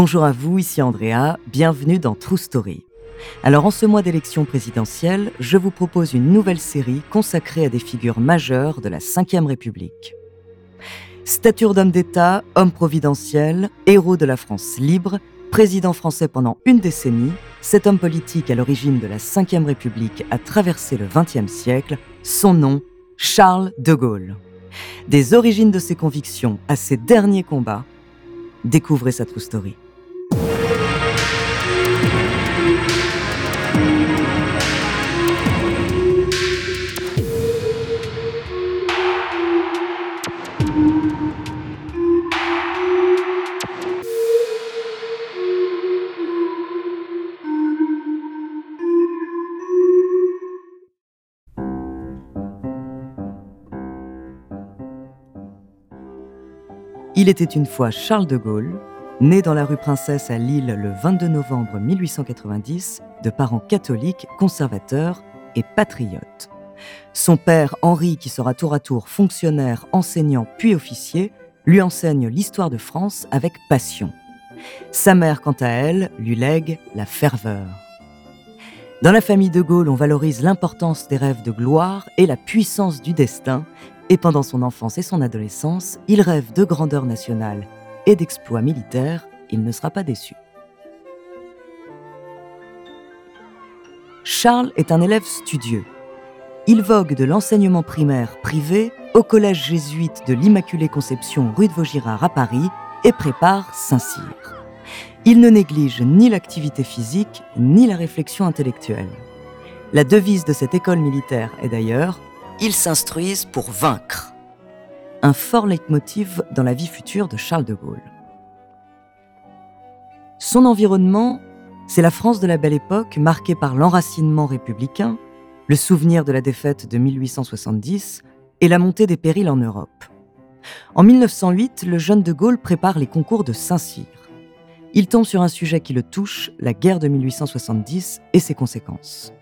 Bonjour à vous, ici Andrea, bienvenue dans True Story. Alors en ce mois d'élection présidentielle, je vous propose une nouvelle série consacrée à des figures majeures de la Ve République. Stature d'homme d'État, homme providentiel, héros de la France libre, président français pendant une décennie, cet homme politique à l'origine de la Ve République a traversé le XXe siècle, son nom, Charles de Gaulle. Des origines de ses convictions à ses derniers combats, découvrez sa true story. Il était une fois Charles de Gaulle, né dans la rue Princesse à Lille le 22 novembre 1890, de parents catholiques, conservateurs et patriotes. Son père, Henri, qui sera tour à tour fonctionnaire, enseignant puis officier, lui enseigne l'histoire de France avec passion. Sa mère, quant à elle, lui lègue la ferveur. Dans la famille de Gaulle, on valorise l'importance des rêves de gloire et la puissance du destin, et pendant son enfance et son adolescence, il rêve de grandeur nationale et d'exploits militaires, il ne sera pas déçu. Charles est un élève studieux. Il vogue de l'enseignement primaire privé au collège jésuite de l'Immaculée Conception rue de Vaugirard à Paris et prépare Saint-Cyr. Il ne néglige ni l'activité physique ni la réflexion intellectuelle. La devise de cette école militaire est d'ailleurs ils s'instruisent pour vaincre. Un fort leitmotiv dans la vie future de Charles de Gaulle. Son environnement, c'est la France de la Belle Époque marquée par l'enracinement républicain, le souvenir de la défaite de 1870 et la montée des périls en Europe. En 1908, le jeune de Gaulle prépare les concours de Saint-Cyr. Il tombe sur un sujet qui le touche, la guerre de 1870 et ses conséquences.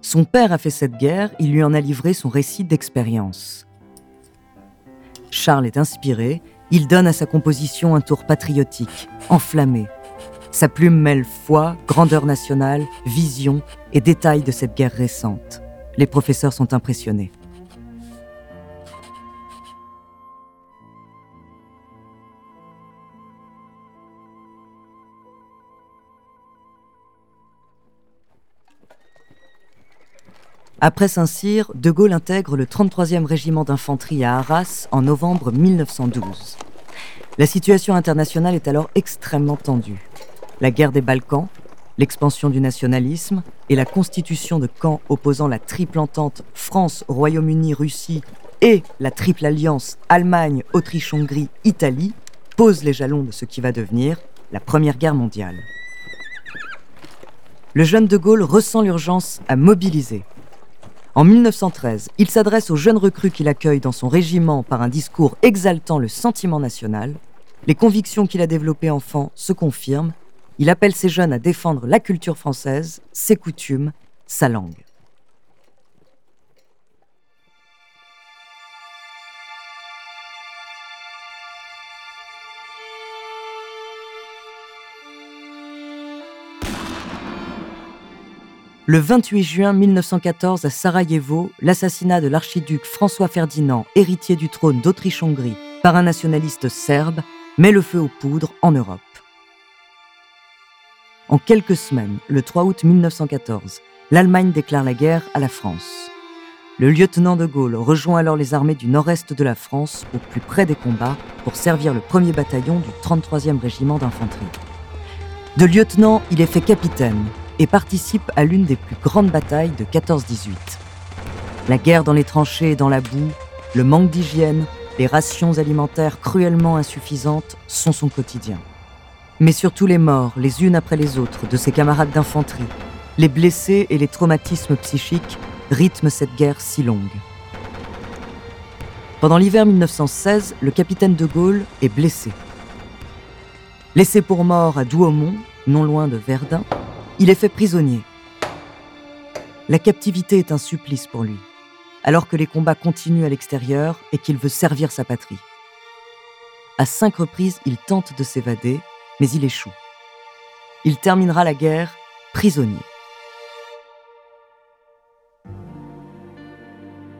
Son père a fait cette guerre, il lui en a livré son récit d'expérience. Charles est inspiré, il donne à sa composition un tour patriotique, enflammé. Sa plume mêle foi, grandeur nationale, vision et détails de cette guerre récente. Les professeurs sont impressionnés. Après Saint-Cyr, De Gaulle intègre le 33e régiment d'infanterie à Arras en novembre 1912. La situation internationale est alors extrêmement tendue. La guerre des Balkans, l'expansion du nationalisme et la constitution de camps opposant la triple entente France, Royaume-Uni, Russie et la triple alliance Allemagne, Autriche, Hongrie, Italie posent les jalons de ce qui va devenir la Première Guerre mondiale. Le jeune de Gaulle ressent l'urgence à mobiliser en 1913, il s'adresse aux jeunes recrues qu'il accueille dans son régiment par un discours exaltant le sentiment national. Les convictions qu'il a développées enfant se confirment. Il appelle ces jeunes à défendre la culture française, ses coutumes, sa langue. Le 28 juin 1914 à Sarajevo, l'assassinat de l'archiduc François Ferdinand, héritier du trône d'Autriche-Hongrie, par un nationaliste serbe, met le feu aux poudres en Europe. En quelques semaines, le 3 août 1914, l'Allemagne déclare la guerre à la France. Le lieutenant de Gaulle rejoint alors les armées du nord-est de la France au plus près des combats pour servir le 1er bataillon du 33e régiment d'infanterie. De lieutenant, il est fait capitaine et participe à l'une des plus grandes batailles de 14-18. La guerre dans les tranchées et dans la boue, le manque d'hygiène, les rations alimentaires cruellement insuffisantes sont son quotidien. Mais surtout les morts, les unes après les autres, de ses camarades d'infanterie, les blessés et les traumatismes psychiques rythment cette guerre si longue. Pendant l'hiver 1916, le capitaine de Gaulle est blessé. Laissé pour mort à Douaumont, non loin de Verdun, il est fait prisonnier. La captivité est un supplice pour lui, alors que les combats continuent à l'extérieur et qu'il veut servir sa patrie. À cinq reprises, il tente de s'évader, mais il échoue. Il terminera la guerre prisonnier.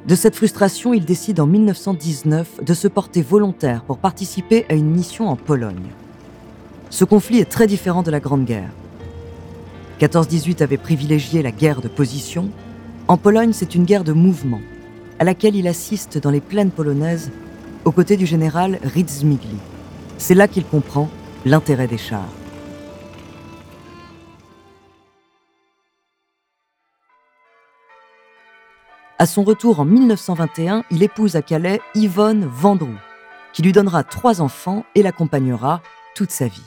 De cette frustration, il décide en 1919 de se porter volontaire pour participer à une mission en Pologne. Ce conflit est très différent de la Grande Guerre. 14-18 avait privilégié la guerre de position. En Pologne, c'est une guerre de mouvement, à laquelle il assiste dans les plaines polonaises aux côtés du général Ridzmigli. C'est là qu'il comprend l'intérêt des chars. À son retour en 1921, il épouse à Calais Yvonne Vendroux, qui lui donnera trois enfants et l'accompagnera toute sa vie.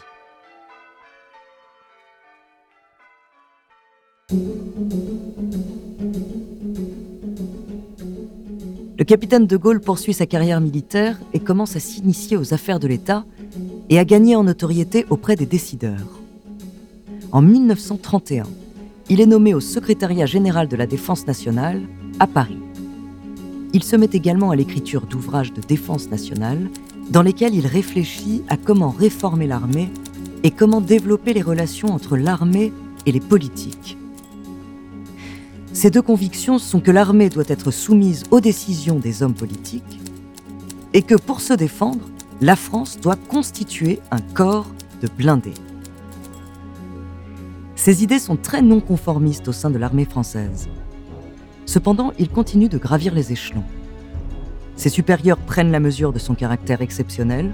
Le capitaine de Gaulle poursuit sa carrière militaire et commence à s'initier aux affaires de l'État et à gagner en notoriété auprès des décideurs. En 1931, il est nommé au secrétariat général de la Défense nationale à Paris. Il se met également à l'écriture d'ouvrages de défense nationale dans lesquels il réfléchit à comment réformer l'armée et comment développer les relations entre l'armée et les politiques. Ces deux convictions sont que l'armée doit être soumise aux décisions des hommes politiques et que pour se défendre, la France doit constituer un corps de blindés. Ces idées sont très non conformistes au sein de l'armée française. Cependant, il continue de gravir les échelons. Ses supérieurs prennent la mesure de son caractère exceptionnel,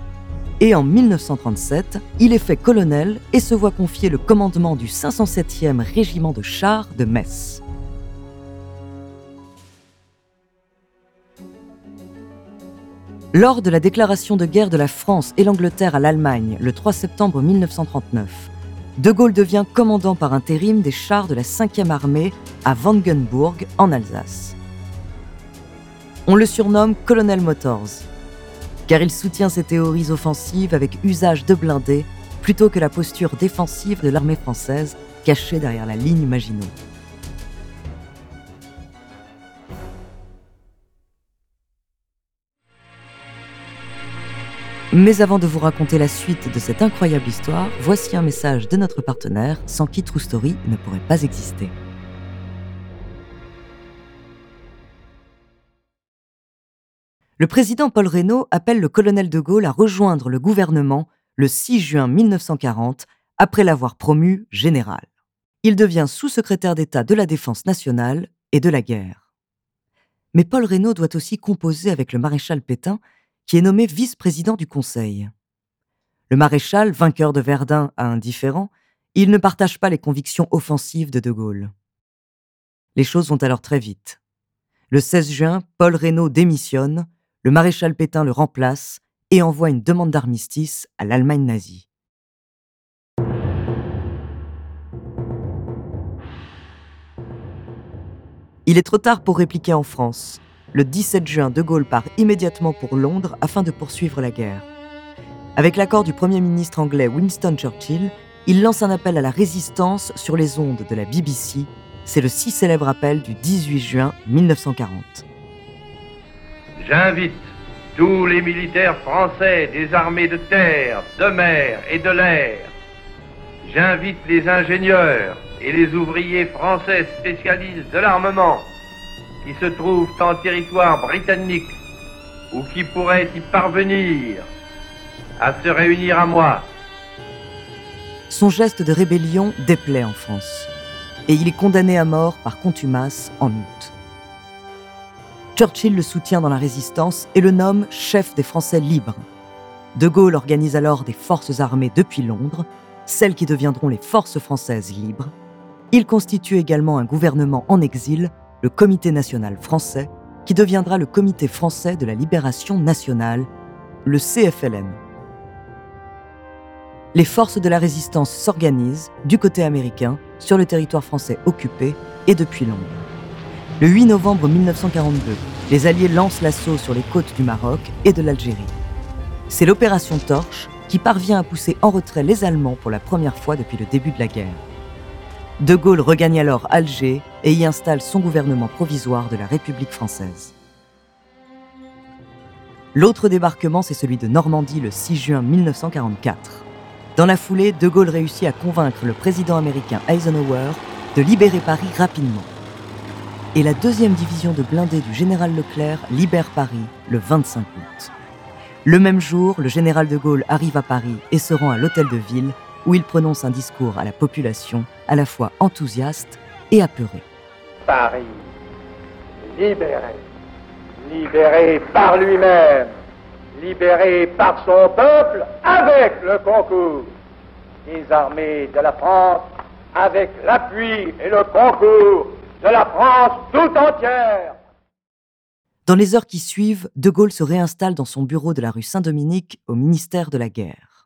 et en 1937, il est fait colonel et se voit confier le commandement du 507e régiment de chars de Metz. Lors de la déclaration de guerre de la France et l'Angleterre à l'Allemagne le 3 septembre 1939, de Gaulle devient commandant par intérim des chars de la 5e armée à Wangenburg, en Alsace. On le surnomme Colonel Motors, car il soutient ses théories offensives avec usage de blindés plutôt que la posture défensive de l'armée française cachée derrière la ligne Maginot. Mais avant de vous raconter la suite de cette incroyable histoire, voici un message de notre partenaire sans qui True Story ne pourrait pas exister. Le président Paul Reynaud appelle le colonel de Gaulle à rejoindre le gouvernement le 6 juin 1940 après l'avoir promu général. Il devient sous-secrétaire d'État de la Défense nationale et de la guerre. Mais Paul Reynaud doit aussi composer avec le maréchal Pétain qui est nommé vice-président du Conseil. Le maréchal, vainqueur de Verdun à indifférent, il ne partage pas les convictions offensives de De Gaulle. Les choses vont alors très vite. Le 16 juin, Paul Reynaud démissionne, le maréchal Pétain le remplace et envoie une demande d'armistice à l'Allemagne nazie. Il est trop tard pour répliquer en France. Le 17 juin, De Gaulle part immédiatement pour Londres afin de poursuivre la guerre. Avec l'accord du Premier ministre anglais Winston Churchill, il lance un appel à la résistance sur les ondes de la BBC. C'est le si célèbre appel du 18 juin 1940. J'invite tous les militaires français des armées de terre, de mer et de l'air. J'invite les ingénieurs et les ouvriers français spécialistes de l'armement qui se trouvent en territoire britannique ou qui pourraient y parvenir à se réunir à moi. Son geste de rébellion déplaît en France et il est condamné à mort par contumace en août. Churchill le soutient dans la résistance et le nomme chef des Français libres. De Gaulle organise alors des forces armées depuis Londres, celles qui deviendront les forces françaises libres. Il constitue également un gouvernement en exil le Comité national français, qui deviendra le Comité français de la libération nationale, le CFLN. Les forces de la résistance s'organisent, du côté américain, sur le territoire français occupé et depuis Londres. Le 8 novembre 1942, les Alliés lancent l'assaut sur les côtes du Maroc et de l'Algérie. C'est l'opération Torche qui parvient à pousser en retrait les Allemands pour la première fois depuis le début de la guerre. De Gaulle regagne alors Alger et y installe son gouvernement provisoire de la République française. L'autre débarquement, c'est celui de Normandie le 6 juin 1944. Dans la foulée, De Gaulle réussit à convaincre le président américain Eisenhower de libérer Paris rapidement. Et la deuxième division de blindés du général Leclerc libère Paris le 25 août. Le même jour, le général de Gaulle arrive à Paris et se rend à l'hôtel de ville où il prononce un discours à la population à la fois enthousiaste et apeuré. Paris, libéré, libéré par lui-même, libéré par son peuple avec le concours des armées de la France, avec l'appui et le concours de la France tout entière. Dans les heures qui suivent, De Gaulle se réinstalle dans son bureau de la rue Saint-Dominique au ministère de la Guerre.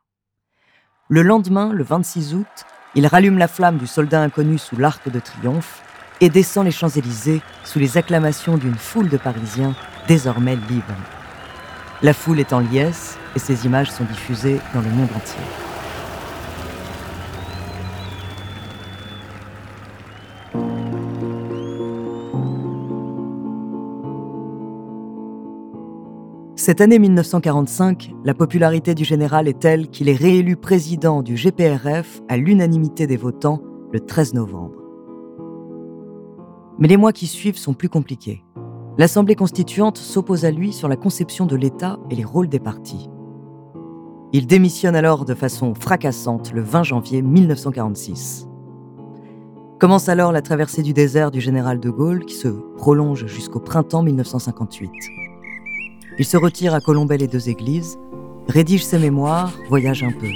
Le lendemain, le 26 août, il rallume la flamme du soldat inconnu sous l'arc de triomphe et descend les Champs-Élysées sous les acclamations d'une foule de Parisiens désormais libres. La foule est en liesse et ces images sont diffusées dans le monde entier. Cette année 1945, la popularité du général est telle qu'il est réélu président du GPRF à l'unanimité des votants le 13 novembre. Mais les mois qui suivent sont plus compliqués. L'Assemblée constituante s'oppose à lui sur la conception de l'État et les rôles des partis. Il démissionne alors de façon fracassante le 20 janvier 1946. Commence alors la traversée du désert du général de Gaulle qui se prolonge jusqu'au printemps 1958. Il se retire à Colombey les deux églises, rédige ses mémoires, voyage un peu.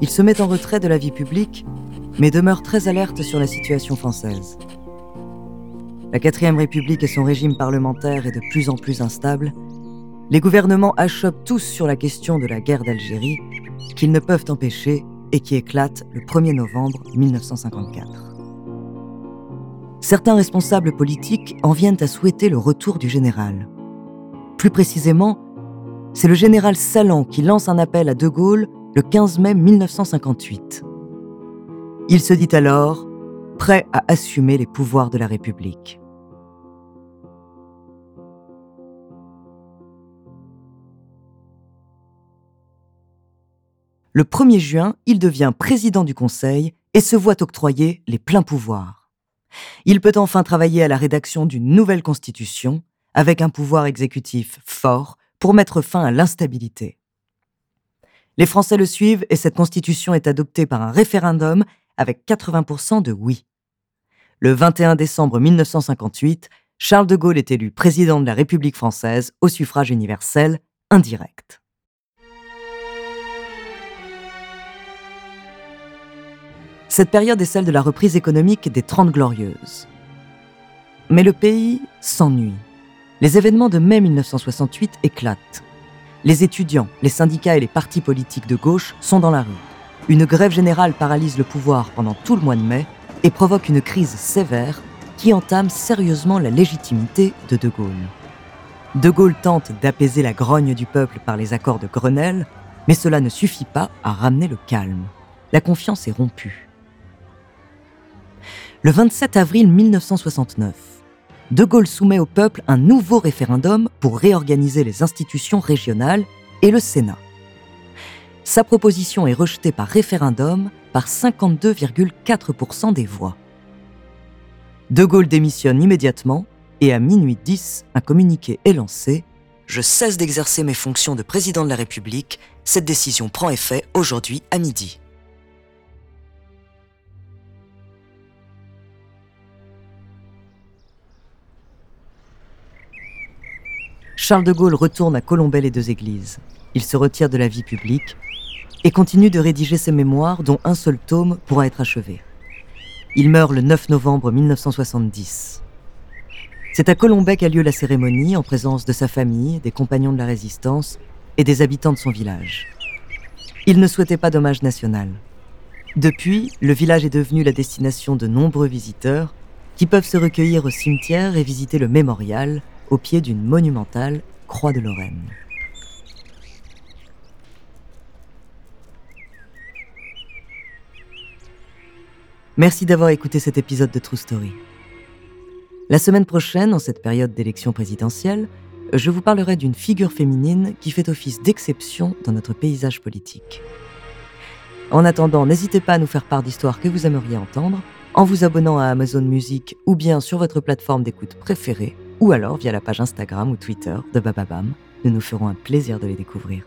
Il se met en retrait de la vie publique, mais demeure très alerte sur la situation française. La quatrième République et son régime parlementaire est de plus en plus instable. Les gouvernements achoppent tous sur la question de la guerre d'Algérie, qu'ils ne peuvent empêcher et qui éclate le 1er novembre 1954. Certains responsables politiques en viennent à souhaiter le retour du général. Plus précisément, c'est le général Salan qui lance un appel à De Gaulle le 15 mai 1958. Il se dit alors prêt à assumer les pouvoirs de la République. Le 1er juin, il devient président du Conseil et se voit octroyer les pleins pouvoirs. Il peut enfin travailler à la rédaction d'une nouvelle constitution avec un pouvoir exécutif fort pour mettre fin à l'instabilité. Les Français le suivent et cette constitution est adoptée par un référendum avec 80% de oui. Le 21 décembre 1958, Charles de Gaulle est élu président de la République française au suffrage universel indirect. Cette période est celle de la reprise économique des Trente Glorieuses. Mais le pays s'ennuie les événements de mai 1968 éclatent. Les étudiants, les syndicats et les partis politiques de gauche sont dans la rue. Une grève générale paralyse le pouvoir pendant tout le mois de mai et provoque une crise sévère qui entame sérieusement la légitimité de De Gaulle. De Gaulle tente d'apaiser la grogne du peuple par les accords de Grenelle, mais cela ne suffit pas à ramener le calme. La confiance est rompue. Le 27 avril 1969, de Gaulle soumet au peuple un nouveau référendum pour réorganiser les institutions régionales et le Sénat. Sa proposition est rejetée par référendum par 52,4% des voix. De Gaulle démissionne immédiatement et à minuit 10, un communiqué est lancé Je cesse d'exercer mes fonctions de président de la République. Cette décision prend effet aujourd'hui à midi. Charles de Gaulle retourne à Colombey les deux églises. Il se retire de la vie publique et continue de rédiger ses mémoires dont un seul tome pourra être achevé. Il meurt le 9 novembre 1970. C'est à Colombey qu'a lieu la cérémonie en présence de sa famille, des compagnons de la résistance et des habitants de son village. Il ne souhaitait pas d'hommage national. Depuis, le village est devenu la destination de nombreux visiteurs qui peuvent se recueillir au cimetière et visiter le mémorial au pied d'une monumentale croix de Lorraine. Merci d'avoir écouté cet épisode de True Story. La semaine prochaine, en cette période d'élection présidentielle, je vous parlerai d'une figure féminine qui fait office d'exception dans notre paysage politique. En attendant, n'hésitez pas à nous faire part d'histoires que vous aimeriez entendre en vous abonnant à Amazon Music ou bien sur votre plateforme d'écoute préférée ou alors via la page Instagram ou Twitter de Bababam. Nous nous ferons un plaisir de les découvrir.